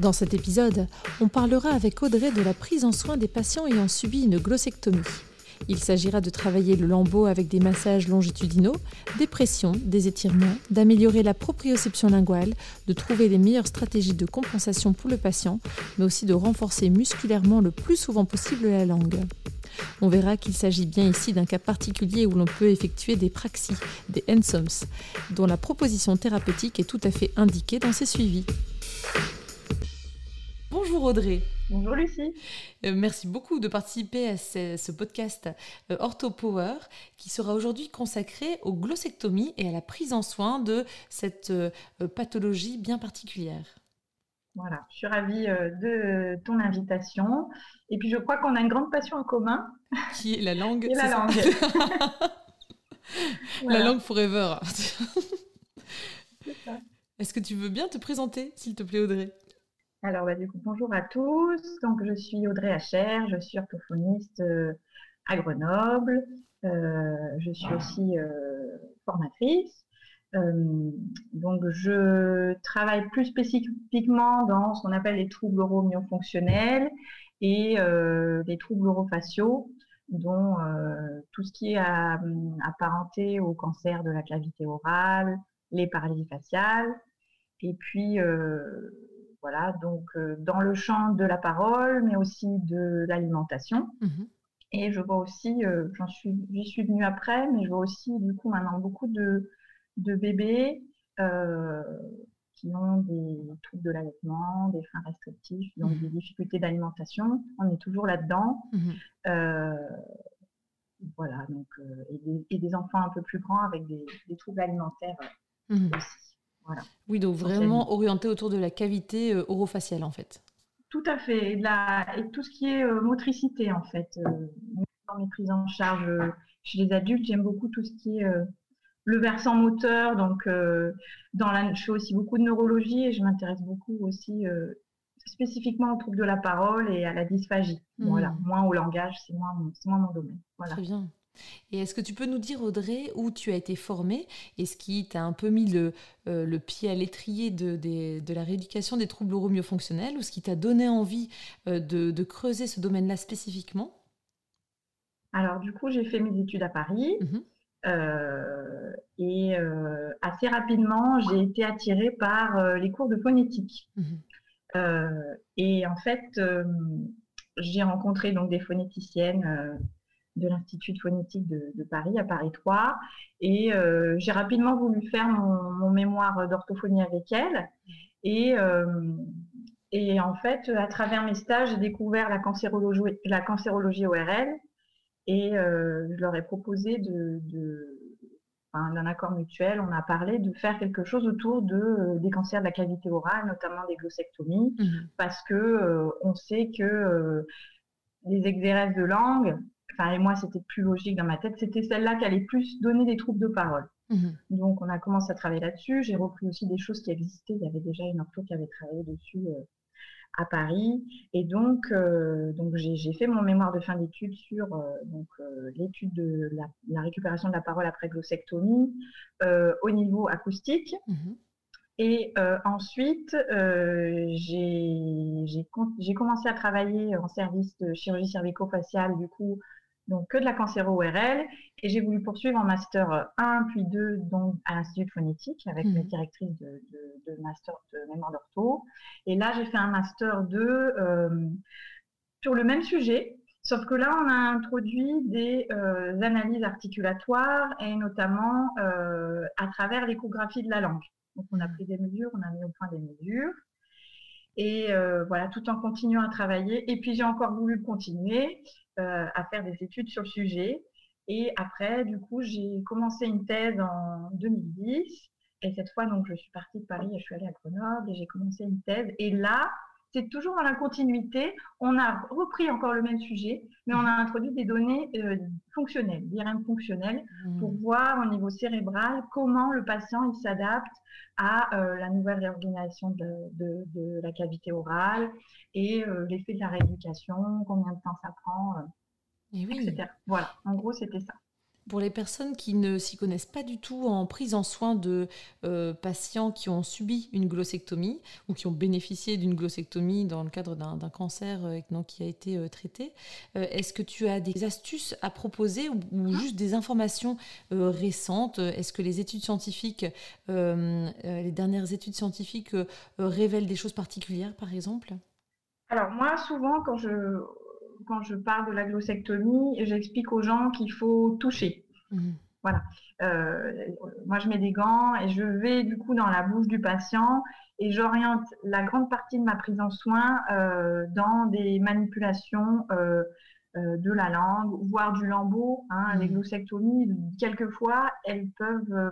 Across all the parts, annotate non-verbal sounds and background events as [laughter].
Dans cet épisode, on parlera avec Audrey de la prise en soin des patients ayant subi une glossectomie. Il s'agira de travailler le lambeau avec des massages longitudinaux, des pressions, des étirements, d'améliorer la proprioception linguale, de trouver les meilleures stratégies de compensation pour le patient, mais aussi de renforcer musculairement le plus souvent possible la langue. On verra qu'il s'agit bien ici d'un cas particulier où l'on peut effectuer des praxis, des ensoms, dont la proposition thérapeutique est tout à fait indiquée dans ces suivis. Bonjour Audrey. Bonjour Lucie. Euh, merci beaucoup de participer à ce, podcast euh, OrthoPower qui sera aujourd'hui consacré aux glossectomies et à la prise en soin de cette euh, pathologie bien particulière. Voilà, je suis ravie de ton invitation. Et puis je crois qu'on a une grande passion en commun. Qui est la langue. [laughs] Et la langue. [laughs] La langue forever. Est-ce que tu veux bien te présenter, s'il te plaît, Audrey? Alors, bah, du coup, bonjour à tous. Donc, je suis Audrey Hacher, je suis orthophoniste euh, à Grenoble. Euh, je suis aussi euh, formatrice. donc, je travaille plus spécifiquement dans ce qu'on appelle les troubles oromyofonctionnels et les troubles orofaciaux, dont tout ce qui est apparenté au cancer de la cavité orale, les paralysies faciales, et puis voilà, donc euh, dans le champ de la parole, mais aussi de l'alimentation. Mhm. Et je vois aussi, euh, j'en suis, j'y suis venue après, mais je vois aussi du coup maintenant beaucoup de, de bébés euh, qui ont des troubles de l'allaitement, des freins restrictifs, donc des mhm. difficultés d'alimentation. On est toujours là-dedans. Mhm. voilà, donc et des, enfants un peu plus grands avec des, des troubles alimentaires aussi. Oui, donc vraiment orienté autour de la cavité euh, orofaciale en fait. Tout à fait, et, tout ce qui est euh, motricité en fait. Euh, dans mes prises en charge chez les adultes, j'aime beaucoup tout ce qui est le versant moteur. Donc, dans la, je fais aussi beaucoup de neurologie et je m'intéresse beaucoup aussi spécifiquement aux troubles de la parole et à la dysphagie. Mmh. Voilà, moins au langage, c'est moins, moins, mon domaine. Voilà. Très bien. Et est-ce que tu peux nous dire, Audrey, où tu as été formée et ce qui t'a un peu mis le, euh, pied à l'étrier de, la rééducation des troubles neuromyofonctionnels ou ce qui t'a donné envie euh, de, creuser ce domaine-là spécifiquement? Alors, du coup, j'ai fait mes études à Paris. Mhm. Euh, et assez rapidement, j'ai été attirée par les cours de phonétique. Mhm. et en fait, j'ai rencontré donc des phonéticiennes de l'Institut de phonétique de, Paris, à Paris 3. Et euh, j'ai rapidement voulu faire mon, mémoire d'orthophonie avec elle. Et, euh, et en fait, à travers mes stages, j'ai découvert la cancérologie, la cancérologie ORL. Et euh, je leur ai proposé de, d'un accord mutuel, on a parlé de faire quelque chose autour de, des cancers de la cavité orale, notamment des glossectomies, mmh parce que on sait que les exéresses de langue, et moi, c'était plus logique dans ma tête, c'était celle-là qui allait plus donner des troubles de parole. Mhm. Donc, on a commencé à travailler là-dessus. J'ai repris aussi des choses qui existaient. Il y avait déjà une ortho qui avait travaillé dessus euh, à Paris. Et donc, euh, donc j'ai fait mon mémoire de fin d'études sur euh, donc l'étude de la, récupération de la parole après glossectomie au niveau acoustique. Mhm. Et ensuite, j'ai commencé à travailler en service de chirurgie cervico-faciale, du coup, donc que de la cancéro-ORL. Et j'ai voulu poursuivre en master 1 puis 2 donc à l'Institut de phonétique avec mmh. mes directrices de, master de mémoire d'ortho. Et là, j'ai fait un master 2 euh, sur le même sujet, sauf que là, on a introduit des euh, analyses articulatoires et notamment euh, à travers l'échographie de la langue. Donc, on a pris des mesures, on a mis au point des mesures. Et voilà, tout en continuant à travailler. Et puis, j'ai encore voulu continuer. Euh, à faire des études sur le sujet. Et après, du coup, j'ai commencé une thèse en 2010. Et cette fois, donc, je suis partie de Paris et je suis allée à Grenoble et j'ai commencé une thèse. Et là, c'est toujours dans la continuité. On a repris encore le même sujet, mais on a introduit des données euh, fonctionnelles, d'IRM fonctionnelles, mmh. pour voir au niveau cérébral comment le patient il s'adapte à euh, la nouvelle réorganisation de, la cavité orale et euh, l'effet de la rééducation, combien de temps ça prend, etc. Voilà, en gros, c'était ça. Pour les personnes qui ne s'y connaissent pas du tout en prise en soin de euh, patients qui ont subi une glossectomie ou qui ont bénéficié d'une glossectomie dans le cadre d'un cancer euh, qui a été euh, traité, est-ce que tu as des astuces à proposer ou, juste des informations récentes? Est-ce que les études scientifiques, les dernières études scientifiques révèlent des choses particulières par exemple? Alors moi, souvent, quand je, quand je parle de la glossectomie, j'explique aux gens qu'il faut toucher. Mhm. Voilà. Euh, moi, je mets des gants et je vais du coup dans la bouche du patient et j'oriente la grande partie de ma prise en soin euh, dans des manipulations euh, de la langue, voire du lambeau. Hein. Les mhm. glossectomies, quelquefois, elles peuvent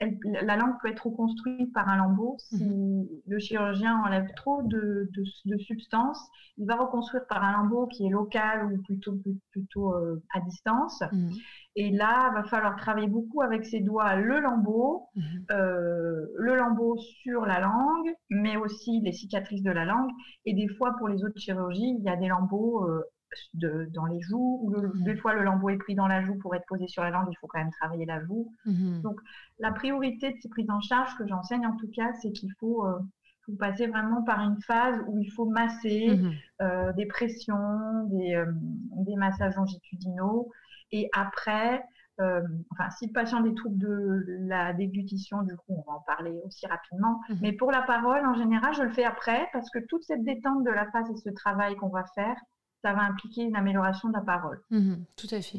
la langue peut être reconstruite par un lambeau. Si mhm. le chirurgien enlève trop de, de, substances, il va reconstruire par un lambeau qui est local ou plutôt, plutôt euh, à distance. Mhm. Et là, il va falloir travailler beaucoup avec ses doigts le lambeau, mhm. euh, le lambeau sur la langue, mais aussi les cicatrices de la langue. Et des fois, pour les autres chirurgies, il y a des lambeaux euh, dans les joues, ou mmh. des fois le lambeau est pris dans la joue pour être posé sur la langue, il faut quand même travailler la joue. Mmh. Donc la priorité de ces prises en charge que j'enseigne en tout cas, c'est qu'il faut, euh, passer vraiment par une phase où il faut masser mmh. euh, des pressions, des, euh, des, massages longitudinaux, et après, enfin si le patient a des troubles de la déglutition, du coup on va en parler aussi rapidement, mais pour la parole en général je le fais après parce que toute cette détente de la face et ce travail qu'on va faire, ça va impliquer une amélioration de la parole. Mhm, tout à fait.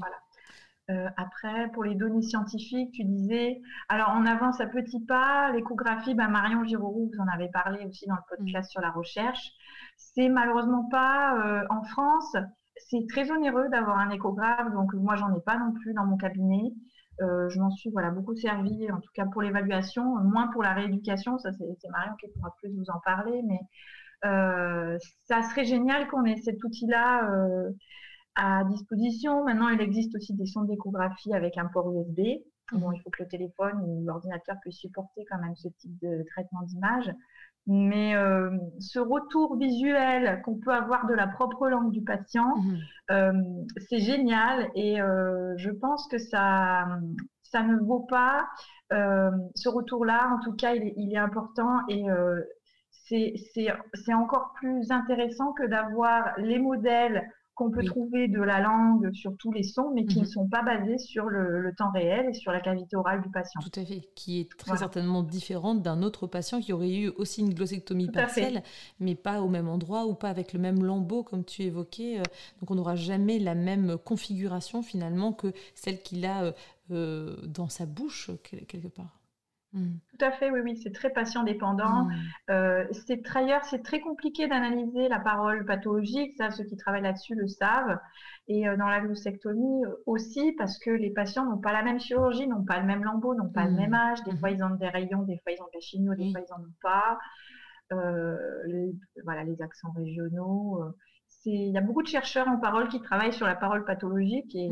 Euh, après, pour les données scientifiques, tu disais, alors on avance à petits pas, l'échographie, bah, Marion Giroroux, vous en avez parlé aussi dans le podcast mhm. sur la recherche. C'est malheureusement pas euh, en France, c'est très onéreux d'avoir un échographe, donc moi j'en ai pas non plus dans mon cabinet. Euh, je m'en suis voilà, beaucoup servi, en tout cas pour l'évaluation, moins pour la rééducation, ça c'est Marion qui pourra plus vous en parler, mais ça serait génial qu'on ait cet outil-là euh, à disposition. Maintenant, il existe aussi des sondes d'échographie avec un port USB. Bon, il faut que le téléphone ou l'ordinateur puisse supporter quand même ce type de traitement d'image. Mais euh, ce retour visuel qu'on peut avoir de la propre langue du patient, mhm. c'est génial et je pense que ça, ça ne vaut pas ce retour-là. En tout cas, il est, il est important et c'est encore plus intéressant que d'avoir les modèles qu'on peut trouver de la langue sur tous les sons, mais qui ne mhm. sont pas basés sur le, temps réel et sur la cavité orale du patient. Tout à fait, qui est très certainement différente d'un autre patient qui aurait eu aussi une glossectomie partielle, mais pas au même endroit ou pas avec le même lambeau comme tu évoquais. Euh, donc on n'aura jamais la même configuration finalement que celle qu'il a euh, euh, dans sa bouche quelque part. Mmh. Tout à fait, oui, oui, c'est très patient dépendant. Mmh. Euh, c'est d'ailleurs, c'est très compliqué d'analyser la parole pathologique, ça, ceux qui travaillent là-dessus le savent. Et euh, dans la glossectomie euh, aussi, parce que les patients n'ont pas la même chirurgie, n'ont pas le même lambeau, n'ont pas le même mmh. âge. Des fois, ils ont des rayons, des fois, ils ont des chimio, des fois, ils n'en ont pas. Les, voilà, les accents régionaux. il y a beaucoup de chercheurs en parole qui travaillent sur la parole pathologique et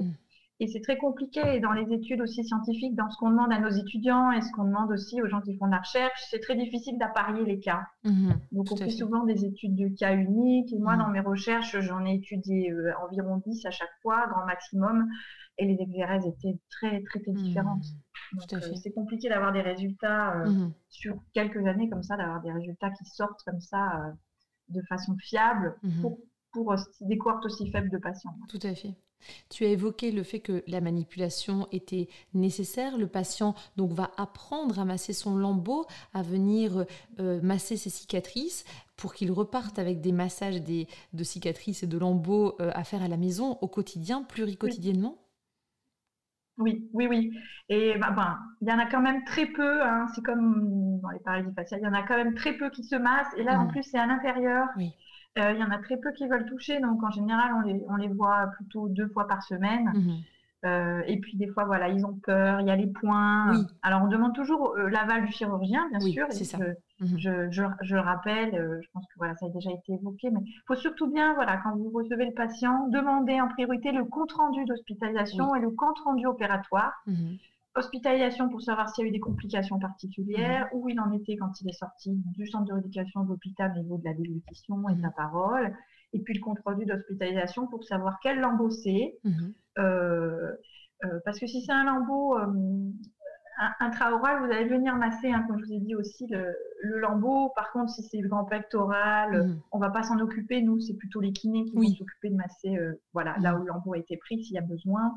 et c'est très compliqué et dans les études aussi scientifiques, dans ce qu'on demande à nos étudiants et ce qu'on demande aussi aux gens qui font de la recherche, c'est très difficile d'apparier les cas. Mhm, Donc on fait, souvent des études de cas uniques. Et moi, mhm. dans mes recherches, j'en ai étudié euh, environ 10 à chaque fois, grand maximum. Et les exérèses étaient très, très, très différentes. Mhm, euh, c'est compliqué d'avoir des résultats euh, sur quelques années comme ça, d'avoir des résultats qui sortent comme ça de façon fiable pour, pour des cohortes aussi faibles de patients. Tout à fait. Tu as évoqué le fait que la manipulation était nécessaire. Le patient donc va apprendre à masser son lambeau, à venir euh, masser ses cicatrices pour qu'il reparte avec des massages des, de cicatrices et de lambeaux euh, à faire à la maison au quotidien, pluriquotidiennement? Oui, oui, oui. Et ben, ben, il y en a quand même très peu. Hein. c'est comme dans les paralysies faciales, il y en a quand même très peu qui se massent. Et là, en mmh. plus, c'est à l'intérieur. Oui. Euh, il y en a très peu qui veulent toucher, donc en général, on les, on les voit plutôt deux fois par semaine. Mhm. Euh, et puis des fois, voilà, ils ont peur, il y a les points. Alors on demande toujours euh, l'aval du chirurgien, bien sûr. C'est ça. Je, je, je, le rappelle, euh, je pense que voilà, ça a déjà été évoqué, mais il faut surtout bien, voilà, quand vous recevez le patient, demander en priorité le compte rendu d'hospitalisation et le compte rendu opératoire. Mhm. Hospitalisation pour savoir s'il y a eu des complications particulières, mhm. où il en était quand il est sorti du centre de rééducation de l'hôpital au niveau de la déglutition et de la parole et puis le compte rendu d'hospitalisation pour savoir quel lambeau c'est. Mhm. Euh, euh, parce que si c'est un lambeau euh, intraoral, vous allez venir masser, hein, comme je vous ai dit aussi, le, lambeau. Par contre, si c'est le grand pectoral, mhm. on va pas s'en occuper. Nous, c'est plutôt les kinés qui vont s'occuper de masser voilà, là mhm. où le lambeau a été pris s'il y a besoin.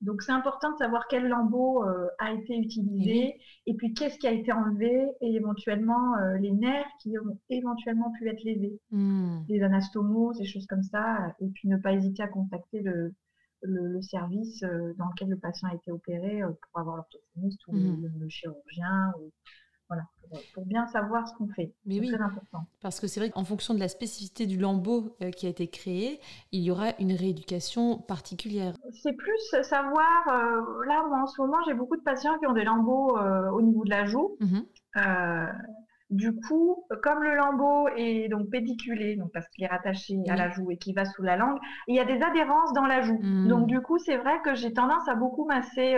Donc c'est important de savoir quel lambeau euh, a été utilisé et puis qu'est-ce qui a été enlevé et éventuellement euh, les nerfs qui ont éventuellement pu être lésés, hmm. les anastomoses, des choses comme ça, et puis ne pas hésiter à contacter le, le, service euh, dans lequel le patient a été opéré pour avoir l'orthophoniste ou hmm. le, le, chirurgien ou voilà, pour, bien savoir ce qu'on fait. Mais oui, très important. Parce que c'est vrai qu'en fonction de la spécificité du lambeau euh, qui a été créé, il y aura une rééducation particulière. C'est plus savoir, euh, là moi en ce moment j'ai beaucoup de patients qui ont des lambeaux euh, au niveau de la joue. Mhm. du coup, comme le lambeau est donc pédiculé, donc parce qu'il est rattaché à la joue et qui va sous la langue, il y a des adhérences dans la joue. Mhm. Donc du coup, c'est vrai que j'ai tendance à beaucoup masser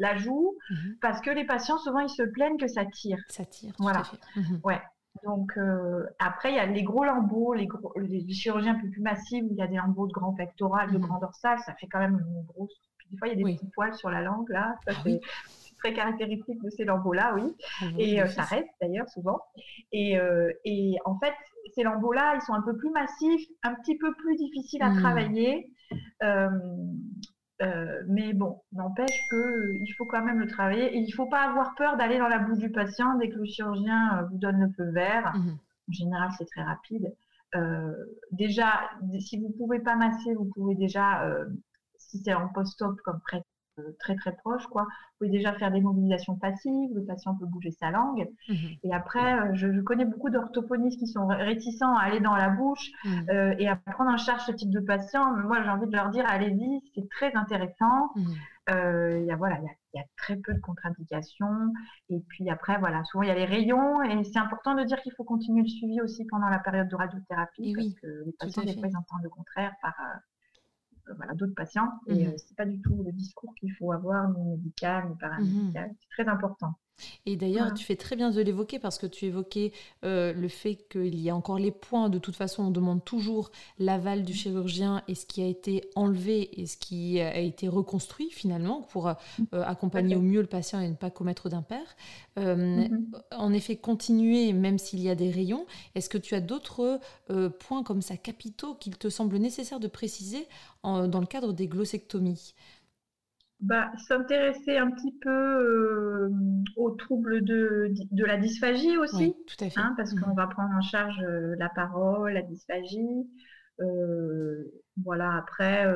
la joue, mhm. parce que les patients, souvent, ils se plaignent que ça tire. Ça tire, voilà. Mhm. Ouais. Donc, euh, après, il y a les gros lambeaux, les, gros, les chirurgies un peu plus massives, où il y a des lambeaux de grand pectoral, de mhm. grand dorsal, ça fait quand même une grosse. des fois, il y a des petits poils sur la langue, là. Ça, ah c'est très caractéristique de ces lambeaux-là, oui. Ah et euh, ça reste, d'ailleurs, souvent. Et, euh, et en fait, ces lambeaux-là, ils sont un peu plus massifs, un petit peu plus difficiles à travailler. Euh, mais bon, n'empêche que euh, il faut quand même le travailler et il ne faut pas avoir peur d'aller dans la bouche du patient dès que le chirurgien euh, vous donne le feu vert. Mmh en général, c'est très rapide. déjà, si vous ne pouvez pas masser, vous pouvez déjà, si c'est en post-op comme presse très très proche, quoi. Vous pouvez déjà faire des mobilisations passives, le patient peut bouger sa langue. Mhm. Et après, euh, je, connais beaucoup d'orthophonistes qui sont réticents à aller dans la bouche mhm. euh, et à prendre en charge ce type de patient. Moi, j'ai envie de leur dire, allez-y, c'est très intéressant. Euh, il y a voilà, il y, a très peu de contre-indications. Et puis après, voilà, souvent il y a les rayons et c'est important de dire qu'il faut continuer le suivi aussi pendant la période de radiothérapie parce que les patients des fois entendent le contraire par voilà, d'autres patients. Et ce mhm. euh, c'est pas du tout le discours qu'il faut avoir, ni médical, ni paramédical. Mhm. C'est très important. Et d'ailleurs, tu fais très bien de l'évoquer parce que tu évoquais euh, le fait qu'il y a encore les points. De toute façon, on demande toujours l'aval du chirurgien et ce qui a été enlevé et ce qui a été reconstruit finalement pour euh, accompagner au mieux le patient et ne pas commettre d'impair. Euh, mm-hmm. En effet, continuer même s'il y a des rayons. Est-ce que tu as d'autres points comme ça capitaux qu'il te semble nécessaire de préciser dans le cadre des glossectomies? Bah, s'intéresser un petit peu euh, aux troubles de, de, la dysphagie aussi, tout à fait. Hein, parce qu'on mhm. va prendre en charge euh, la parole, la dysphagie. Euh, voilà, après,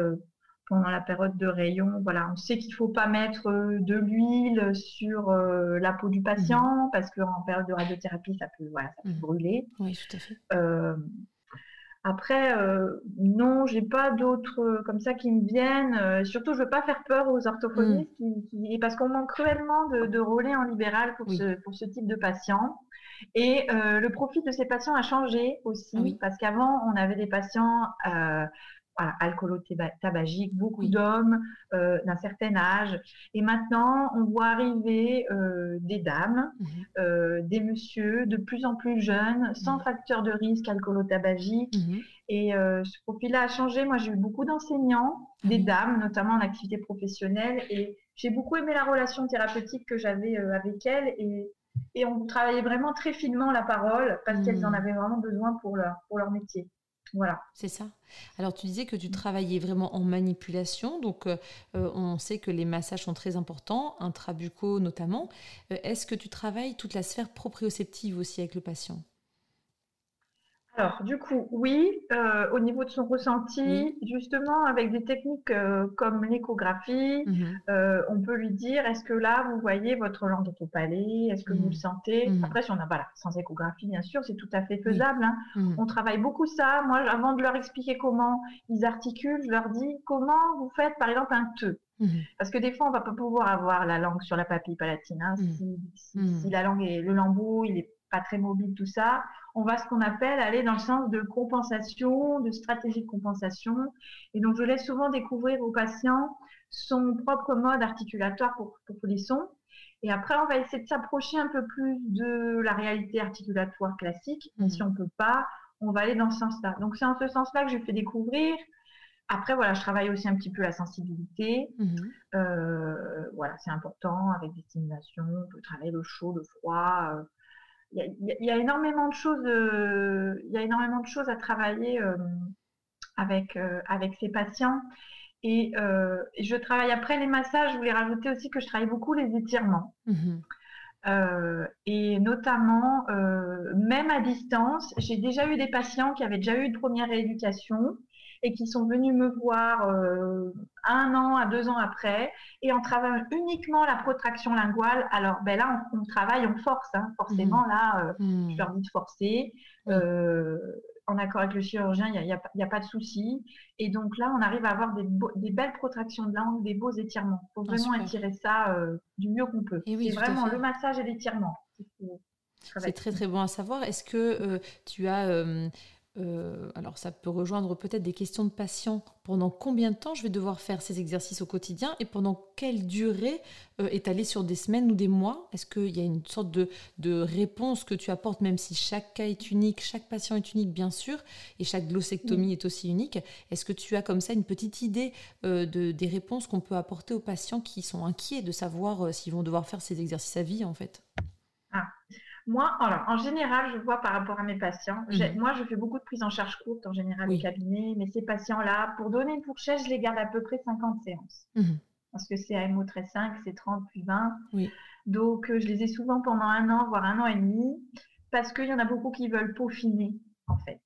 pendant la période de rayon, voilà, on sait qu'il faut pas mettre de l'huile sur la peau du patient mhm. parce qu'en période de radiothérapie, ça peut, voilà, ça peut mhm. brûler. Oui, tout à fait. Après, euh, non, j'ai pas d'autres euh, comme ça qui me viennent. Euh, surtout, je veux pas faire peur aux orthophonistes, qui, parce qu'on manque cruellement de, de relais en libéral pour, ce, pour ce type de patients. Et euh, le profil de ces patients a changé aussi, parce qu'avant, on avait des patients voilà, alcoolo-tabagique, beaucoup d'hommes euh, d'un certain âge. Et maintenant, on voit arriver euh, des dames, mhm. euh, des messieurs de plus en plus jeunes, sans mhm. facteur de risque alcoolo-tabagique. Mhm. Et ce profil-là a changé. Moi, j'ai eu beaucoup d'enseignants, des dames, notamment en activité professionnelle. Et j'ai beaucoup aimé la relation thérapeutique que j'avais avec elles. Et, et on travaillait vraiment très finement la parole parce qu'elles en avaient vraiment besoin pour leur, pour leur métier. Voilà. C'est ça. Alors tu disais que tu travaillais vraiment en manipulation, donc euh, euh, on sait que les massages sont très importants, intrabucaux notamment. Euh, est-ce que tu travailles toute la sphère proprioceptive aussi avec le patient? Alors, du coup, oui, euh, au niveau de son ressenti, justement, avec des techniques euh, comme l'échographie, mhm. euh, on peut lui dire est-ce que là, vous voyez votre langue est au palais? Est-ce que vous le mhm. sentez? Mhm. Après, si on a, voilà, sans échographie, bien sûr, c'est tout à fait faisable. Hein. On travaille beaucoup ça. Moi, avant de leur expliquer comment ils articulent, je leur dis comment vous faites, par exemple, un te. Parce que des fois, on va pas pouvoir avoir la langue sur la papille palatine. Hein. Si, si, la langue est le lambeau, il est pas très mobile, tout ça, on va ce qu'on appelle aller dans le sens de compensation, de stratégie de compensation. Et donc, je laisse souvent découvrir aux patients son propre mode articulatoire pour, pour les sons. Et après, on va essayer de s'approcher un peu plus de la réalité articulatoire classique. Mais si on ne peut pas, on va aller dans ce sens-là. Donc, c'est en ce sens-là que je fais découvrir. Après, voilà, je travaille aussi un petit peu la sensibilité. Mhm. Euh, voilà, c'est important avec des stimulations. On peut travailler le chaud, le froid. Euh, il y, a énormément de choses, euh, il y a énormément de choses à travailler euh, avec euh, avec ces patients. Et, je travaille après les massages. Je voulais rajouter aussi que je travaille beaucoup les étirements. Mmh et notamment, même à distance, j'ai déjà eu des patients qui avaient déjà eu une première rééducation et qui sont venus me voir euh, un an à deux ans après et en travaillant uniquement la protraction linguale. Alors ben là, on, travaille, on force, hein, forcément. Mmh. Là, euh, mmh. je leur dis de forcer. Euh, en accord avec le chirurgien, il n'y a, a, pas de souci. Et donc là, on arrive à avoir des, des belles protractions de langue, des beaux étirements. Il faut ah, vraiment étirer ça du mieux qu'on peut. C'est vraiment le massage et l'étirement. C'est très très bon à savoir. Est-ce que tu as euh, alors ça peut rejoindre peut-être des questions de patients. Pendant combien de temps je vais devoir faire ces exercices au quotidien et pendant quelle durée euh, étalée sur des semaines ou des mois? Est-ce qu'il y a une sorte de, réponse que tu apportes, même si chaque cas est unique, chaque patient est unique bien sûr, et chaque glossectomie est aussi unique Est-ce que tu as comme ça une petite idée euh, de, des réponses qu'on peut apporter aux patients qui sont inquiets de savoir s'ils vont devoir faire ces exercices à vie en fait? Moi, alors, en général, je vois par rapport à mes patients, mhm. moi, je fais beaucoup de prises en charge courtes en général au cabinet, mais ces patients-là, pour donner une fourchette, je les garde à peu près 50 séances. Mhm. Parce que c'est AMO 5, c'est 30 puis 20. Donc, euh, je les ai souvent pendant un an, voire un an et demi, parce qu'il y en a beaucoup qui veulent peaufiner, en fait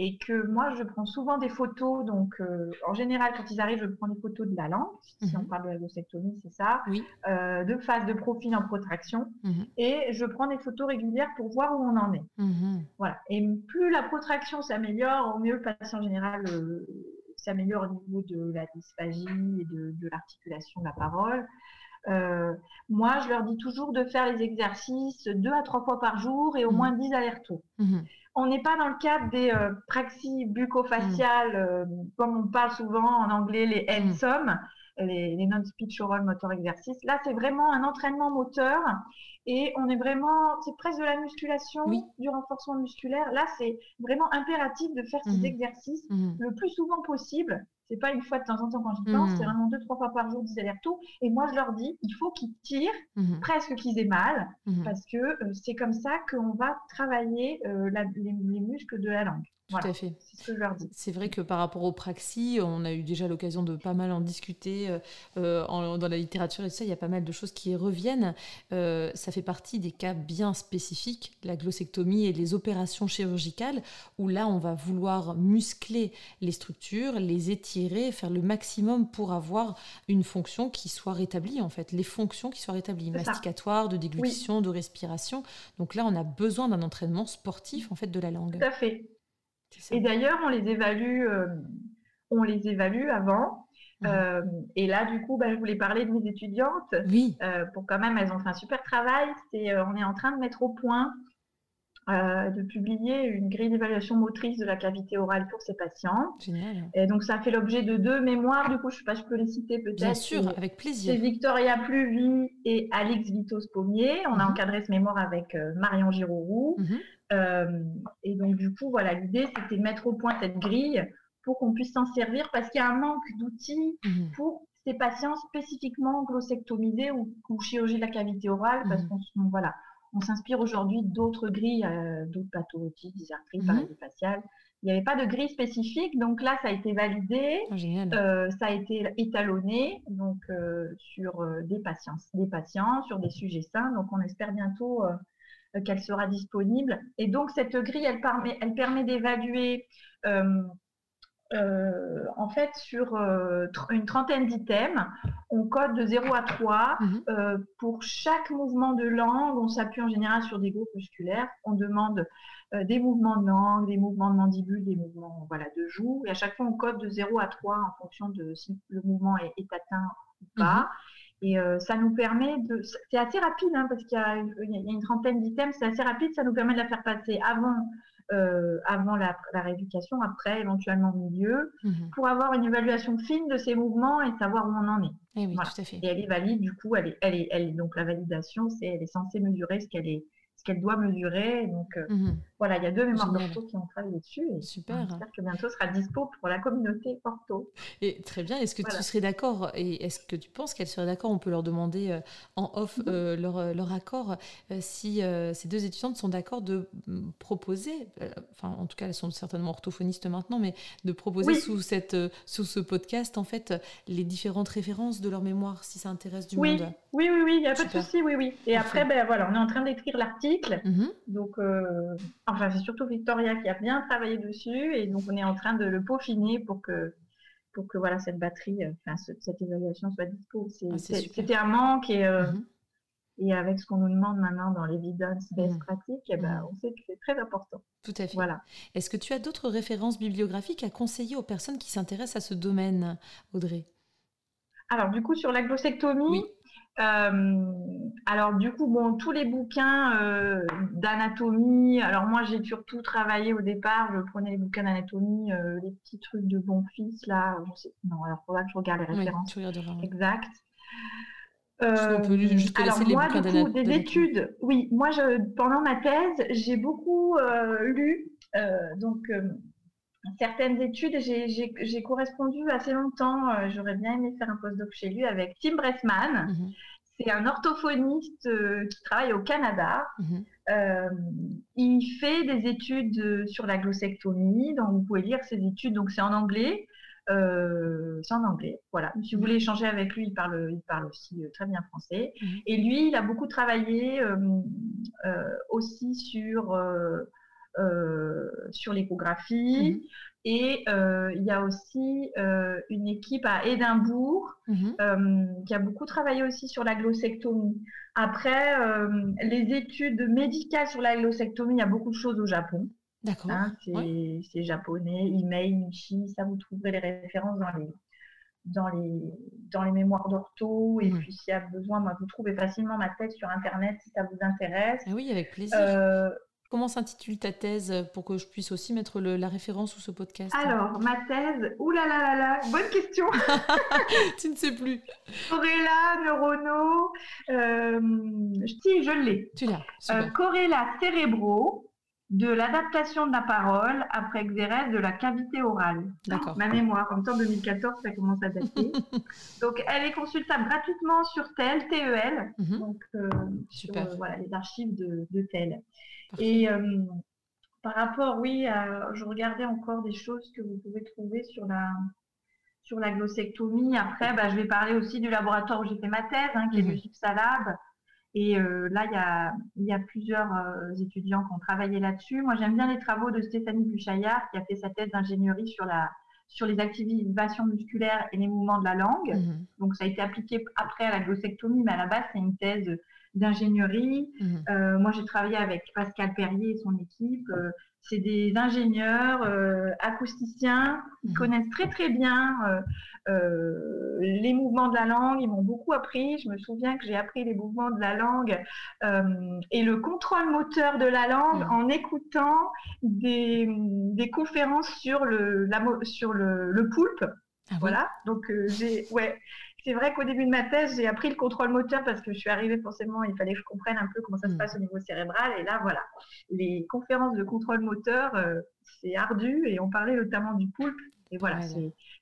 et que moi, je prends souvent des photos. Donc, euh, en général, quand ils arrivent, je prends des photos de la langue. Si on mhm. parle de la glossectomie, c'est ça. Euh, de phase de profil en protraction. Mhm. Et je prends des photos régulières pour voir où on en est. Mhm. Voilà. Et plus la protraction s'améliore, au mieux le patient en général euh, s'améliore au niveau de la dysphagie et de, de l'articulation de la parole. moi, je leur dis toujours de faire les exercices deux à trois fois par jour et au moins dix allers-retours on n'est pas dans le cadre des euh, praxis bucco-faciales, euh, comme on parle souvent en anglais, les mm. NSOM, les, non-speech oral motor exercices. Là, c'est vraiment un entraînement moteur et on est vraiment, c'est presque de la musculation, du renforcement musculaire. Là, c'est vraiment impératif de faire ces mm. exercices mm. le plus souvent possible c'est pas une fois de temps en temps quand j'y pense, c'est hmm. vraiment deux, trois fois par jour des allers-retours. Et moi, je leur dis, il faut qu'ils tirent, hmm. presque qu'ils aient mal, hmm. parce que euh, c'est comme ça qu'on va travailler euh, les, muscles de la langue. Tout à fait. C'est ce que je leur dis. C'est vrai que par rapport aux praxis, on a eu déjà l'occasion de pas mal en discuter euh, euh, dans la littérature et tout ça. Il y a pas mal de choses qui reviennent. Euh, ça fait partie des cas bien spécifiques, la glossectomie et les opérations chirurgicales, où là, on va vouloir muscler les structures, les étirer, faire le maximum pour avoir une fonction qui soit rétablie, en fait. Les fonctions qui soient rétablies, masticatoire, de déglutition, de respiration. Donc là, on a besoin d'un entraînement sportif, en fait, de la langue. Tout à fait. Et d'ailleurs, on les évalue, euh, on les évalue avant. Mmh. Euh, et là, du coup, bah, je voulais parler de mes étudiantes. Oui. Euh, pour quand même, elles ont fait un super travail. C'est, on est en train de mettre au point, de publier une grille d'évaluation motrice de la cavité orale pour ces patients. Génial. Et donc, ça fait l'objet de deux mémoires. Du coup, je ne sais pas, je peux les citer peut-être. Bien sûr, avec plaisir. C'est Victoria Pluvy et Alix Vitos-Pommier. On a mmh. encadré ce mémoire avec Marion Girourou. Mmh. Euh, et donc, du coup, voilà, l'idée, c'était de mettre au point cette grille pour qu'on puisse s'en servir parce qu'il y a un manque d'outils mhm. pour ces patients spécifiquement glossectomisés ou, chirurgie de la cavité orale parce mhm. qu'on voilà, on s'inspire aujourd'hui d'autres grilles, euh, d'autres pathologies, des arthrites, mmh. faciales. Il n'y avait pas de grille spécifique, donc là, ça a été validé, oh, euh, ça a été étalonné donc sur des patients, des patients, sur des sujets sains. Donc, on espère bientôt qu'elle sera disponible. Et donc cette grille, elle permet, elle permet d'évaluer euh, en fait, sur euh, une trentaine d'items, on code de 0 à 3. Mhm. Euh, pour chaque mouvement de langue, on s'appuie en général sur des groupes musculaires. On demande des mouvements de langue, des mouvements de mandibule, des mouvements voilà, de joue. Et à chaque fois, on code de 0 à 3 en fonction de si le mouvement est, atteint ou pas. Mhm. Et ça nous permet de. C'est assez rapide, hein, parce qu'il y, y, a une trentaine d'items, c'est assez rapide, ça nous permet de la faire passer avant euh, avant la, rééducation, après éventuellement au milieu, mhm. pour avoir une évaluation fine de ces mouvements et savoir où on en est. Et, eh oui, tout à fait. et elle est valide, du coup, elle est, elle est, elle est donc la validation, c'est elle est censée mesurer ce qu'elle est ce qu'elle doit mesurer. Donc euh, mhm. Voilà, il y a deux mémoires d'ortho qui ont travaillé dessus. Et Super. J'espère que bientôt sera dispo pour la communauté ortho. Et très bien. Est-ce que tu serais d'accord et est-ce que tu penses qu'elle serait d'accord? On peut leur demander euh, en off mhm. euh, leur, leur, accord si ces deux étudiantes sont d'accord de mm, proposer, enfin en tout cas elles sont certainement orthophonistes maintenant, mais de proposer sous, cette, sous ce podcast en fait les différentes références de leur mémoire si ça intéresse du oui. monde. Oui, oui, oui, il n'y a pas de souci, oui, oui. Et après, ben voilà, on est en train d'écrire l'article. Mhm. Donc, euh, enfin, c'est surtout Victoria qui a bien travaillé dessus. Et donc, on est en train de le peaufiner pour que, pour que voilà, cette batterie, euh, enfin, cette évaluation soit dispo. Ah, c'était un manque et, euh, mhm. et avec ce qu'on nous demande maintenant dans l'évidence best mhm. pratique, eh ben, on sait que c'est très important. Tout à fait. Voilà. Est-ce que tu as d'autres références bibliographiques à conseiller aux personnes qui s'intéressent à ce domaine, Audrey? Alors, du coup, sur la glossectomie, euh, alors du coup, bon, tous les bouquins euh, d'anatomie. Alors moi, j'ai surtout travaillé au départ. Je prenais les bouquins d'anatomie, euh, les petits trucs de bon fils là. Je sais, non, alors faudra que je regarde les références exactes. alors moi, du coup, des études. Oui, moi, je, pendant ma thèse, j'ai beaucoup lu. donc certaines études, j'ai correspondu assez longtemps, euh, j'aurais bien aimé faire un postdoc chez lui avec Tim Bressman. Mhm. C'est un orthophoniste euh, qui travaille au Canada. Mhm. Euh, il fait des études sur la glossectomie, donc vous pouvez lire ses études, donc c'est en anglais. c'est en anglais, voilà. Si vous voulez échanger avec lui, il parle, il parle aussi très bien français. Mhm. Et lui, il a beaucoup travaillé aussi sur sur l'échographie. Mhm. Et euh, il y a aussi euh, une équipe à Édimbourg mhm. qui a beaucoup travaillé aussi sur la glossectomie. Après, les études médicales sur la glossectomie, il y a beaucoup de choses au Japon. D'accord. Hein, c'est japonais, email, Nishi, ça vous trouverez les références dans les, dans les, dans les mémoires d'ortho. Et puis, s'il y a besoin, moi, vous trouvez facilement ma thèse sur Internet si ça vous intéresse. Ah oui, avec plaisir. Comment s'intitule ta thèse pour que je puisse aussi mettre la référence sous ce podcast Alors, ma thèse, oulala, là là là, bonne question [laughs] Tu ne sais plus. Euh, si, je l'ai. Tu l'as. Euh, corréla cérébraux de l'adaptation de la parole après exérèse de la cavité orale. D'accord. Ma mémoire, en temps 2014, ça commence à dater. [laughs] donc, elle est consultable gratuitement sur TEL, TEL, mhm. donc euh, Super. sur voilà, les archives de, de TEL. Et euh, par rapport, oui, je regardais encore des choses que vous pouvez trouver sur la, sur la glossectomie. Après, bah, je vais parler aussi du laboratoire où j'ai fait ma thèse, hein, qui est le mhm. Subsalab. Et euh, là, il y a, y a, plusieurs euh, étudiants qui ont travaillé là-dessus. Moi, j'aime bien les travaux de Stéphanie Buchaillard, qui a fait sa thèse d'ingénierie sur, la, sur les activations musculaires et les mouvements de la langue. Mhm. Donc, ça a été appliqué après à la glossectomie, mais à la base, c'est une thèse d'ingénierie. Mhm. Euh, moi, j'ai travaillé avec Pascal Perrier et son équipe. Euh, c'est des ingénieurs, euh, acousticiens, qui mhm. connaissent très très bien les mouvements de la langue. Ils m'ont beaucoup appris. Je me souviens que j'ai appris les mouvements de la langue et le contrôle moteur de la langue mhm. en écoutant des, des, conférences sur le, la, sur le, le poulpe. Ah voilà. Donc j'ai ouais, c'est vrai qu'au début de ma thèse, j'ai appris le contrôle moteur parce que je suis arrivée forcément, il fallait que je comprenne un peu comment ça se mm. passe au niveau cérébral. Et là, voilà, les conférences de contrôle moteur, euh, c'est ardu et on parlait notamment du poulpe. Et voilà,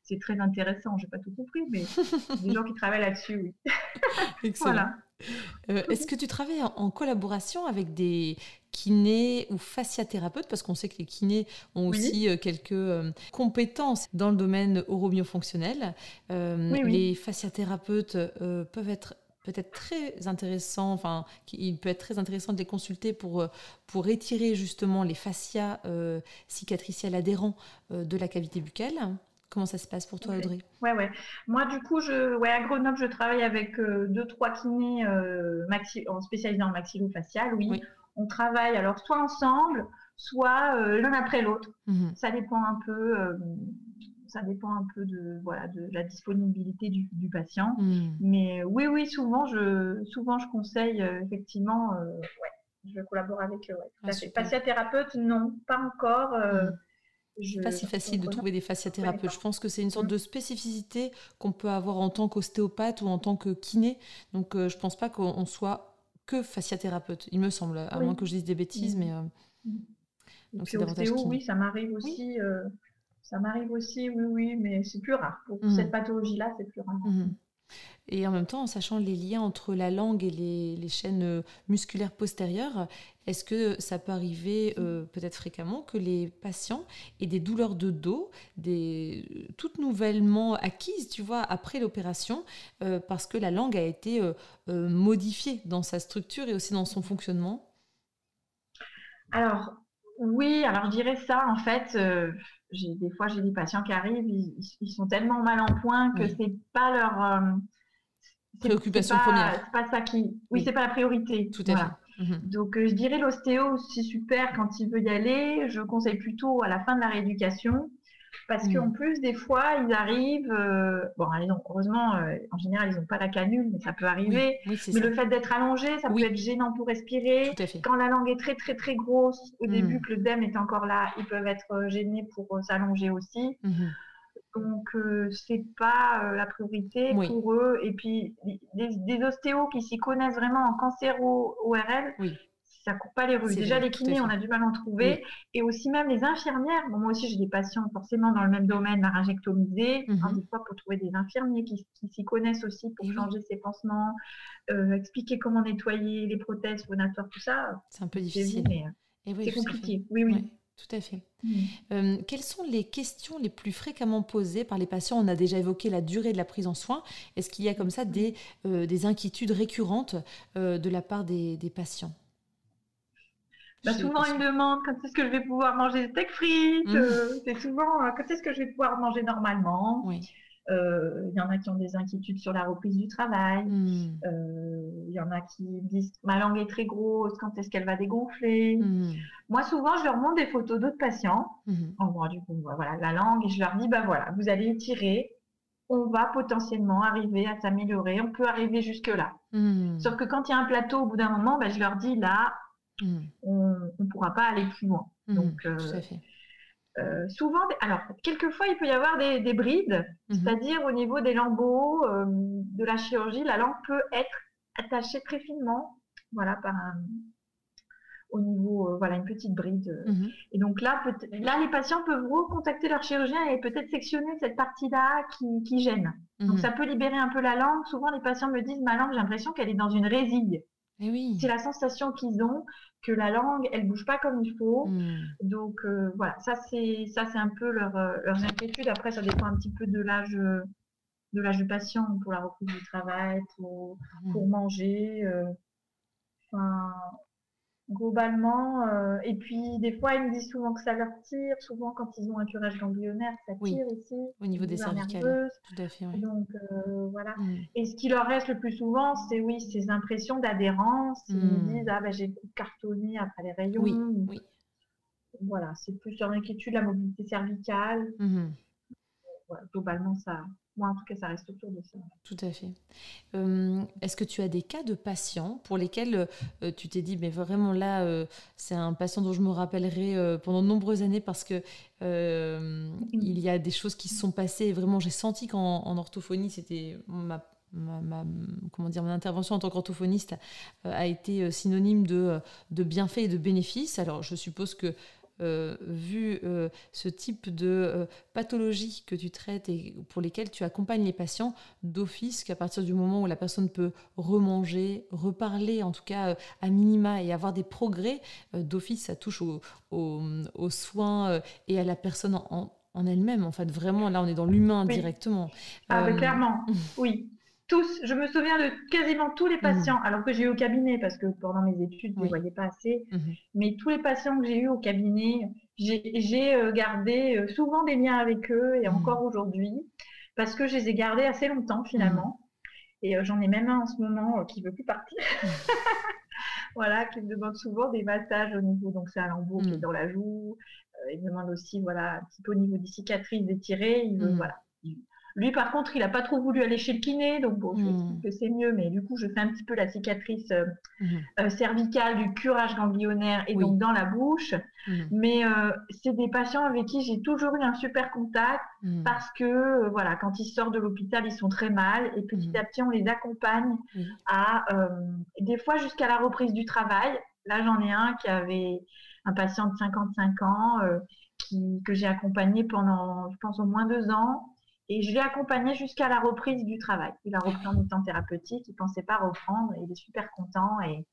c'est très intéressant. Je n'ai pas tout compris, mais [laughs] des gens qui travaillent là-dessus, oui. [laughs] voilà. Euh, est-ce que tu travailles en, collaboration avec des kinés ou fasciathérapeutes Parce qu'on sait que les kinés ont aussi euh, quelques euh, compétences dans le domaine oromyofonctionnel. Les fasciathérapeutes peuvent être peut-être très intéressant, enfin, il peut être très intéressant de les consulter pour, euh, pour étirer justement les fascias euh, cicatriciels adhérents euh, de la cavité buccale. Comment ça se passe pour toi, Audrey? Ouais, ouais. Moi, du coup, je, ouais, à Grenoble, je travaille avec deux, trois kinés maxi, en spécialisés en maxillofacial. Oui. oui. On travaille alors soit ensemble, soit l'un après l'autre. Mhm. Ça dépend un peu ça dépend un peu de, voilà, de la disponibilité du, patient. Hmm. Mais oui, oui, souvent, je, souvent, je conseille euh, effectivement, euh, ouais, je collabore avec eux. Ouais, Fasciathérapeute, non, pas encore. Euh, hmm. pas si facile de trouver des fasciathérapeutes. Je pense que c'est une sorte de spécificité qu'on peut avoir en tant qu'ostéopathe ou en tant que kiné. Donc, je pense pas qu'on soit que fasciathérapeute, il me semble, à moins que je dise des bêtises, hmm. mais. Donc, c'est davantage Oui, ça m'arrive aussi. Ça m'arrive aussi, oui, oui, mais c'est plus rare. Pour mhm. cette pathologie-là, c'est plus rare. Mhm. Et en même temps, en sachant les liens entre la langue et les, chaînes euh, musculaires postérieures, est-ce que ça peut arriver euh, peut-être fréquemment que les patients aient des douleurs de dos, des, toutes nouvellement acquises, tu vois, après l'opération, euh, parce que la langue a été modifiée dans sa structure et aussi dans son fonctionnement? Alors, oui, alors je dirais ça, en fait, des fois j'ai des patients qui arrivent, ils, sont tellement mal en point que c'est pas leur euh, préoccupation première. C'est pas ça qui, oui, c'est pas la priorité. Tout à fait. Mhm. Donc euh, je dirais l'ostéo c'est super quand il veut y aller. Je conseille plutôt à la fin de la rééducation parce qu'en mm. plus, des fois, ils arrivent. Euh, bon, heureusement, euh, en général, ils n'ont pas la canule, mais ça peut arriver. mais le fait d'être allongé, ça peut être gênant pour respirer. Quand la langue est très, très, très grosse, au mm. début, que le DEM est encore là, ils peuvent être euh, gênés pour s'allonger aussi. Mm-hmm. Donc, c'est pas la priorité pour eux. Et puis, des, des ostéos qui s'y connaissent vraiment en cancéro-ORL, ça court pas les rues. Déjà, les kinés, on a du mal à en trouver. Et aussi même les infirmières. moi aussi, j'ai des patients forcément dans le même domaine, laryngectomisés. Mm des fois, pour trouver des infirmiers qui, s'y connaissent aussi pour changer ses pansements, euh, expliquer comment nettoyer les prothèses phonatoires, tout ça. C'est un peu difficile. Euh, c'est compliqué. Oui, oui. Tout à fait. Mhm. Euh, quelles sont les questions les plus fréquemment posées par les patients? On a déjà évoqué la durée de la prise en soin. Est-ce qu'il y a comme ça des, des inquiétudes récurrentes de la part des patients? Bah, souvent, ils me demandent quand est-ce que je vais pouvoir manger des steaks frites. Mmh. Euh, c'est souvent euh, quand est-ce que je vais pouvoir manger normalement? Euh, il y en a qui ont des inquiétudes sur la reprise du travail. Mmh. Il y en a qui disent ma langue est très grosse, quand est-ce qu'elle va dégonfler? Mmh. Moi, souvent, je leur montre des photos d'autres patients. En gros, du coup, voilà, la langue, et je leur dis bah voilà, vous allez étirer. On va potentiellement arriver à s'améliorer. On peut arriver jusque-là. Sauf que quand il y a un plateau, au bout d'un moment, bah, je leur dis là, Mm. on ne pourra pas aller plus loin. Mm, Donc, euh, euh, souvent, alors, quelquefois, il peut y avoir des, brides, mm-hmm. c'est-à-dire au niveau des lambeaux euh, de la chirurgie, la langue peut être attachée très finement, voilà, par un, au niveau, voilà, une petite bride. Et donc là, là, les patients peuvent recontacter leur chirurgien et peut-être sectionner cette partie-là qui, gêne. Donc ça peut libérer un peu la langue. Souvent, les patients me disent, ma langue, j'ai l'impression qu'elle est dans une résille. Eh c'est la sensation qu'ils ont que la langue, elle bouge pas comme il faut. Hmm. Donc euh, voilà, ça c'est ça c'est un peu leur, euh, leurs inquiétudes. Après, ça dépend un petit peu de l'âge de l'âge du patient pour la reprise du travail, pour, hmm. pour manger. Euh, enfin, globalement. Euh, et puis, des fois, ils me disent souvent que ça leur tire. Souvent, quand ils ont un curage ganglionnaire, ça tire aussi. Au niveau des cervicales. Tout à fait, Donc, euh, voilà. Mm. Et ce qui leur reste le plus souvent, c'est oui, ces impressions d'adhérence. Ils me mm. disent, ah ben, j'ai cartonné après les rayons. Oui, oui. Voilà, c'est plus sur l'inquiétude, la mobilité cervicale. Mm-hmm. globalement, ça, en tout cas, ça reste autour de ça. Tout à fait. Euh, est-ce que tu as des cas de patients pour lesquels euh, tu t'es dit, mais vraiment là, euh, c'est un patient dont je me rappellerai pendant de nombreuses années parce que il y a des choses qui se sont passées. Et vraiment, j'ai senti qu'en orthophonie, c'était ma, comment dire, mon intervention en tant qu'orthophoniste a été synonyme de, de bienfaits et de bénéfices. Alors, je suppose que euh, vu euh, ce type de euh, pathologie que tu traites et pour lesquelles tu accompagnes les patients, d'office qu'à partir du moment où la personne peut remanger, reparler, en tout cas à minima, et avoir des progrès, d'office, ça touche aux soins et à la personne en, en elle-même. En fait, vraiment, là, on est dans l'humain directement. Ah, clairement, [laughs] oui. Tous. Je me souviens de quasiment tous les patients, alors que j'ai eu au cabinet, parce que pendant mes études, je ne voyais pas assez. Mais tous les patients que j'ai eu au cabinet, j'ai euh, gardé euh, souvent des liens avec eux et encore aujourd'hui, parce que je les ai gardés assez longtemps finalement. Et euh, j'en ai même un en ce moment qui veut plus partir. [laughs] voilà, qui me demande souvent des massages au niveau, donc c'est un lambeau qui est dans la joue. il me demande aussi, voilà, un petit peu au niveau des cicatrices d'étirer. Il veut, voilà, lui, par contre, il n'a pas trop voulu aller chez le kiné, donc bon, je hmm. que c'est mieux, mais du coup, je fais un petit peu la cicatrice euh, hmm. euh, cervicale du curage ganglionnaire et donc dans la bouche. Hmm. Mais euh, c'est des patients avec qui j'ai toujours eu un super contact parce que, voilà, quand ils sortent de l'hôpital, ils sont très mal et petit à petit, on les accompagne à, des fois, jusqu'à la reprise du travail. Là, j'en ai un qui avait un patient de 55 ans qui, que j'ai accompagné pendant, je pense, au moins deux ans et je l'ai accompagné jusqu'à la reprise du travail. Il a repris en étant thérapeutique, il ne pensait pas reprendre, et il est super content. Et,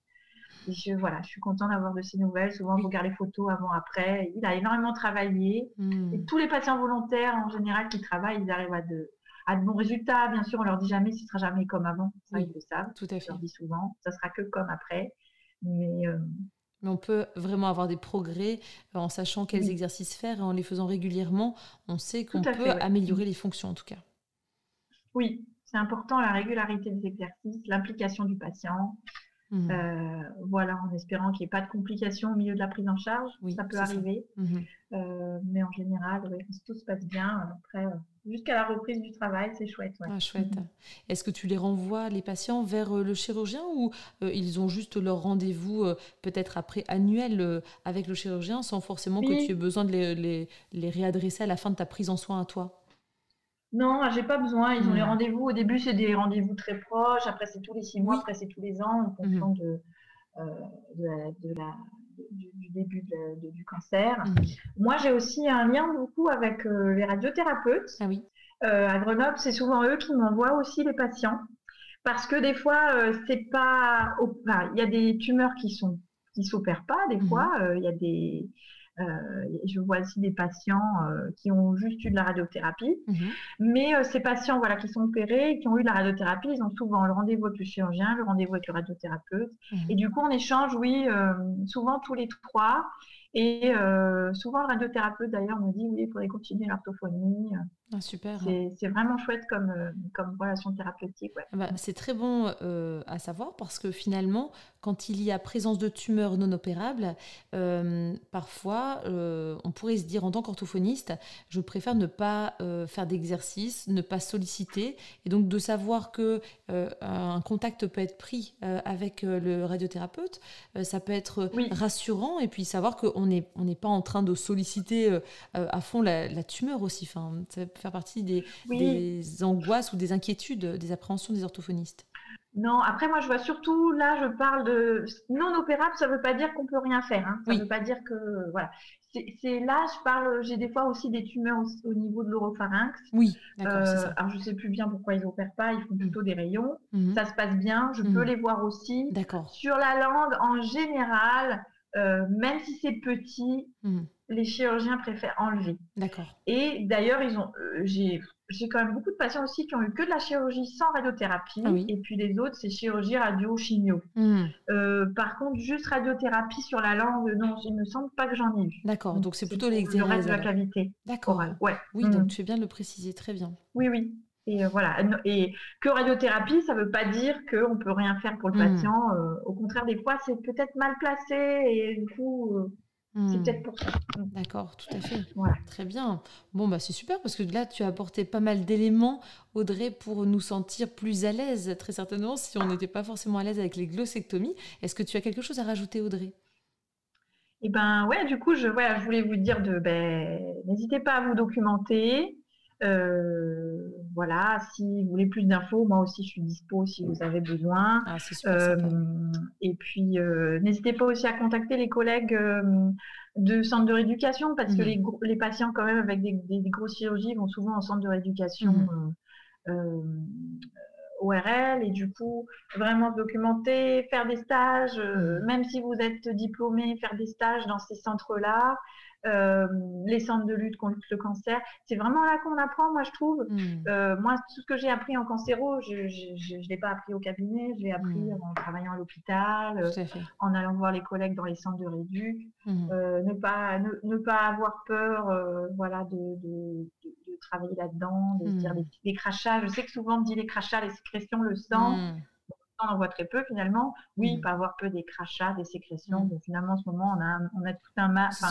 je, voilà, je suis contente d'avoir de ces nouvelles. Souvent, je regarde les photos avant, après. Il a énormément travaillé. Hmm. Et tous les patients volontaires, en général, qui travaillent, ils arrivent à de, à de bons résultats. Bien sûr, on leur dit jamais, ce sera jamais comme avant. Ça, ils le savent. Tout à fait. Je leur dis souvent, ça sera que comme après. Mais euh, mais on peut vraiment avoir des progrès euh, en sachant quels exercices faire et en les faisant régulièrement. On sait qu'on peut améliorer les fonctions en tout cas. Oui, c'est important la régularité des exercices, l'implication du patient. Mmh. Euh, voilà, en espérant qu'il n'y ait pas de complications au milieu de la prise en charge. ça peut arriver. Mmh. Euh, mais en général, tout se passe bien. Après, jusqu'à la reprise du travail, c'est chouette. Ah, chouette. Mhm. Est-ce que tu les renvoies, les patients, vers euh, le chirurgien ou euh, ils ont juste leur rendez-vous euh, peut-être après annuel avec le chirurgien sans forcément que tu aies besoin de les, les, réadresser à la fin de ta prise en soin à toi? Non, j'ai pas besoin. Ils ont les hmm. rendez-vous. Au début, c'est des rendez-vous très proches. Après, c'est tous les six mois. Après, c'est tous les ans en fonction mhm. de, de, la, du, début du cancer. Mhm. Moi, j'ai aussi un lien beaucoup avec euh, les radiothérapeutes. Ah oui. Euh, à Grenoble, c'est souvent eux qui m'envoient aussi les patients parce que des fois, euh, c'est pas. Il y a des tumeurs qui sont qui s'opèrent pas. Des mhm. fois, il y a des euh, je vois aussi des patients euh, qui ont juste eu de la radiothérapie. Mhm. Mais euh, ces patients voilà, qui sont opérés, qui ont eu de la radiothérapie, ils ont souvent le rendez-vous avec le chirurgien, le rendez-vous avec le radiothérapeute. Mhm. Et du coup, on échange, oui, souvent tous les trois. Et souvent, le radiothérapeute, d'ailleurs, me dit, oui, il faudrait continuer l'orthophonie. Ah, super. C'est vraiment chouette comme, euh, comme relation thérapeutique. Ah bah, c'est très bon euh, à savoir parce que finalement, quand il y a présence de tumeurs non opérables, euh, parfois, on pourrait se dire en tant qu'orthophoniste, je préfère ne pas faire d'exercice, ne pas solliciter. Et donc de savoir que un contact peut être pris avec le radiothérapeute, ça peut être rassurant. Et puis savoir qu'on n'est on n'est pas en train de solliciter à fond la, la tumeur aussi. Enfin, faire partie des, des angoisses ou des inquiétudes, des appréhensions des orthophonistes non, après moi je vois surtout, là je parle de non opérable, ça ne veut pas dire qu'on peut rien faire. Hein. Ça ne veut pas dire que voilà. C'est là je parle, j'ai des fois aussi des tumeurs au, niveau de l'oropharynx. Oui. Euh, alors je sais plus bien pourquoi ils opèrent pas, ils font plutôt des rayons. Mhm. Ça se passe bien, je peux mhm. les voir aussi. D'accord. Sur la langue en général, euh, même si c'est petit, mhm les chirurgiens préfèrent enlever. D'accord. Et d'ailleurs, ils ont, euh, j'ai, j'ai quand même beaucoup de patients aussi qui ont eu que de la chirurgie sans radiothérapie. Ah et puis les autres, c'est chirurgie radio-chimio. Hmm. Euh, par contre, juste radiothérapie sur la langue, non, il me semble pas que j'en ai eu. D'accord. Donc c'est plutôt les le reste de la cavité. D'accord. Ouais. Oui, donc hmm. tu fais bien de le préciser, très bien. Oui, oui. Et euh, voilà. Et que radiothérapie, ça ne veut pas dire qu'on peut rien faire pour le hmm. patient. au contraire, des fois, c'est peut-être mal placé et du coup, c'est hmm. peut-être pour ça. Hmm. D'accord, tout à fait. Très bien. Bon, bah, c'est super parce que là, tu as apporté pas mal d'éléments, Audrey, pour nous sentir plus à l'aise, très certainement, si on n'était pas forcément à l'aise avec les glossectomies. Est-ce que tu as quelque chose à rajouter, Audrey? Eh ben ouais, du coup, je, je voulais vous dire de, ben, n'hésitez pas à vous documenter. Euh, voilà, si vous voulez plus d'infos, moi aussi je suis dispo si vous avez besoin. Ah, euh, et puis euh, n'hésitez pas aussi à contacter les collègues de centre de rééducation parce que mmh. les, patients quand même avec des, grosses chirurgies vont souvent en centre de rééducation. Mmh. ORL et du coup vraiment documenter, faire des stages, euh, même si vous êtes diplômé, faire des stages dans ces centres-là, euh, les centres de lutte contre le cancer. C'est vraiment là qu'on apprend, moi je trouve. Mmh. Euh, moi, tout ce que j'ai appris en cancéro, je ne l'ai pas appris au cabinet, je l'ai appris mmh. en travaillant à l'hôpital, en allant voir les collègues dans les centres de réduc. ne, pas, ne, pas avoir peur voilà, de travailler là-dedans, de dire hmm. des, crachats. Je sais que souvent on dit les crachats, les sécrétions, le sang. On en voit très peu finalement. Oui, il mm. peut avoir peu des crachats, des sécrétions. Mm. finalement, en ce moment, on a, on a tout un, masque.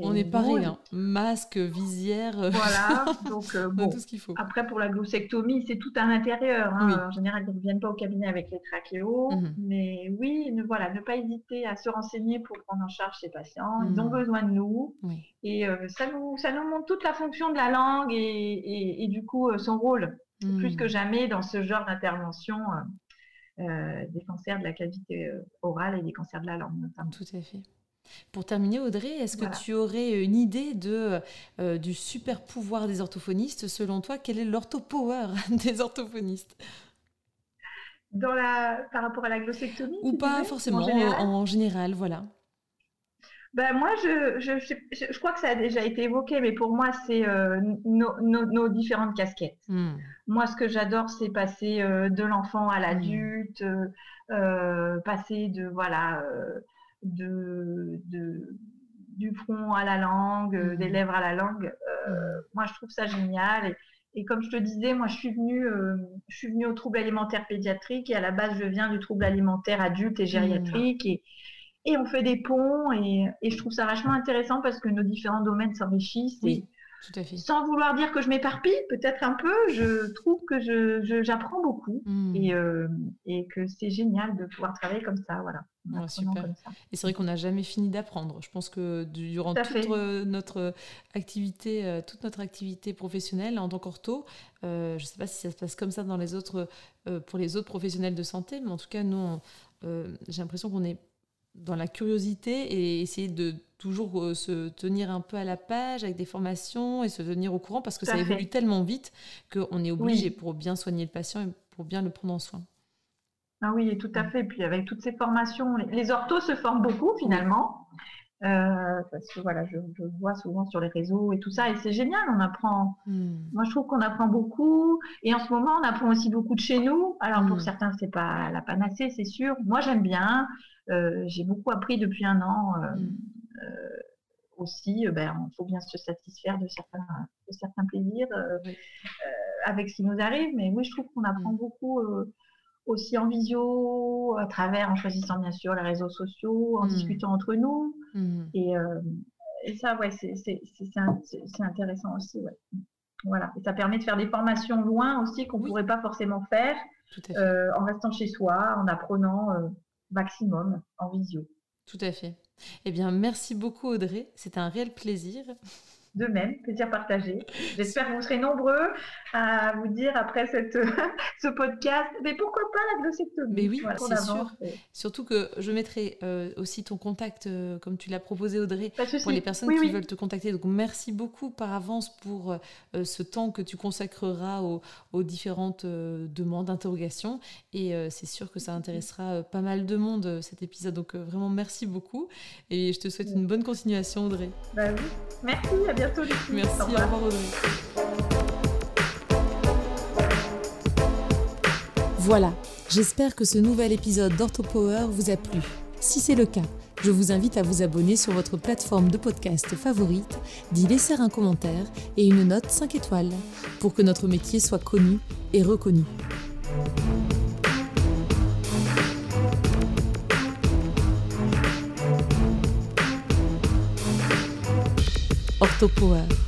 On est pareil, hein. masque, visière. Euh, voilà, [laughs] donc euh, bon. tout ce qu'il faut. Après, pour la glossectomie, c'est tout un intérieur. Hein. En général, ils ne viennent pas au cabinet avec les trachéos. Mm-hmm. Mais oui, ne, voilà, ne pas hésiter à se renseigner pour prendre en charge ces patients. Ils ont mm. besoin de nous. Et euh, ça, nous, ça nous montre toute la fonction de la langue et, et, du coup, son rôle. Plus que jamais dans ce genre d'intervention. Euh, des cancers de la cavité euh, orale et des cancers de la langue notamment. Tout à fait. Pour terminer, Audrey, est-ce que tu aurais une idée de, euh, du super pouvoir des orthophonistes? Selon toi, quel est l'orthopower [laughs] des orthophonistes? Dans la, Par rapport à la glossectomie Ou pas forcément, en général, voilà. Ben moi, je, je, je, crois que ça a déjà été évoqué, mais pour moi, c'est euh, nos, différentes casquettes. Hmm. Moi, ce que j'adore, c'est passer euh, de l'enfant à l'adulte, euh, passer de voilà, de, de, du front à la langue, hmm. des lèvres à la langue. Hmm. Moi, je trouve ça génial. Et, comme je te disais, moi, je suis venue, je suis venue au trouble alimentaire pédiatrique et à la base, je viens du trouble alimentaire adulte et gériatrique. Et, et on fait des ponts et, je trouve ça vachement intéressant parce que nos différents domaines s'enrichissent. Oui, tout à fait. Sans vouloir dire que je m'éparpille, peut-être un peu, je trouve que j'apprends beaucoup hmm. euh, et, que c'est génial de pouvoir travailler comme ça. Voilà. super. Et c'est vrai qu'on n'a jamais fini d'apprendre. Je pense que durant toute notre activité, euh, toute notre activité professionnelle en tant qu'ortho, euh, je ne sais pas si ça se passe comme ça dans les autres, pour les autres professionnels de santé, mais en tout cas, nous, j'ai l'impression qu'on est dans la curiosité et essayer de toujours euh, se tenir un peu à la page avec des formations et se tenir au courant parce que ça évolue tellement vite qu'on est obligé pour bien soigner le patient et pour bien le prendre en soin. Ah oui, tout à fait. Puis avec toutes ces formations, les orthos se forment beaucoup finalement. Euh, parce que voilà, je, vois souvent sur les réseaux et tout ça, et c'est génial, on apprend. Hmm. Moi, je trouve qu'on apprend beaucoup, et en ce moment, on apprend aussi beaucoup de chez nous. Alors pour hmm. certains, c'est pas la panacée, c'est sûr. Moi, j'aime bien. Euh, j'ai beaucoup appris depuis un an. Euh, mm. euh, aussi, ben, il faut bien se satisfaire de certains, de certains plaisirs avec ce qui nous arrive. Mais oui, je trouve qu'on apprend beaucoup aussi en visio, à travers, en choisissant bien sûr les réseaux sociaux, en mm. discutant entre nous. Et, et, ça, ouais, c'est intéressant aussi. Ouais. Voilà. Et ça permet de faire des formations loin aussi qu'on ne pourrait pas forcément faire en restant chez soi, en apprenant maximum en visio. Tout à fait. Eh bien, merci beaucoup Audrey. C'est un réel plaisir. De même, plaisir partagé. J'espère que vous serez nombreux à vous dire après cette, [laughs] ce podcast, mais pourquoi pas la glossectomie Mais oui, c'est sûr. Surtout que je mettrai euh, aussi ton contact, euh, comme tu l'as proposé Audrey, pour les personnes qui veulent te contacter. Donc merci beaucoup par avance pour euh, ce temps que tu consacreras aux, aux différentes demandes, interrogations. Et c'est sûr que ça intéressera pas mal de monde cet épisode. Donc vraiment merci beaucoup. Et je te souhaite une bonne continuation Audrey. Bah oui, merci, à bientôt. Merci, au revoir Audrey. Voilà, j'espère que ce nouvel épisode d'OrthoPower vous a plu. Si c'est le cas, je vous invite à vous abonner sur votre plateforme de podcast favorite, d'y laisser un commentaire et une note 5 étoiles pour que notre métier soit connu et reconnu. OrthoPower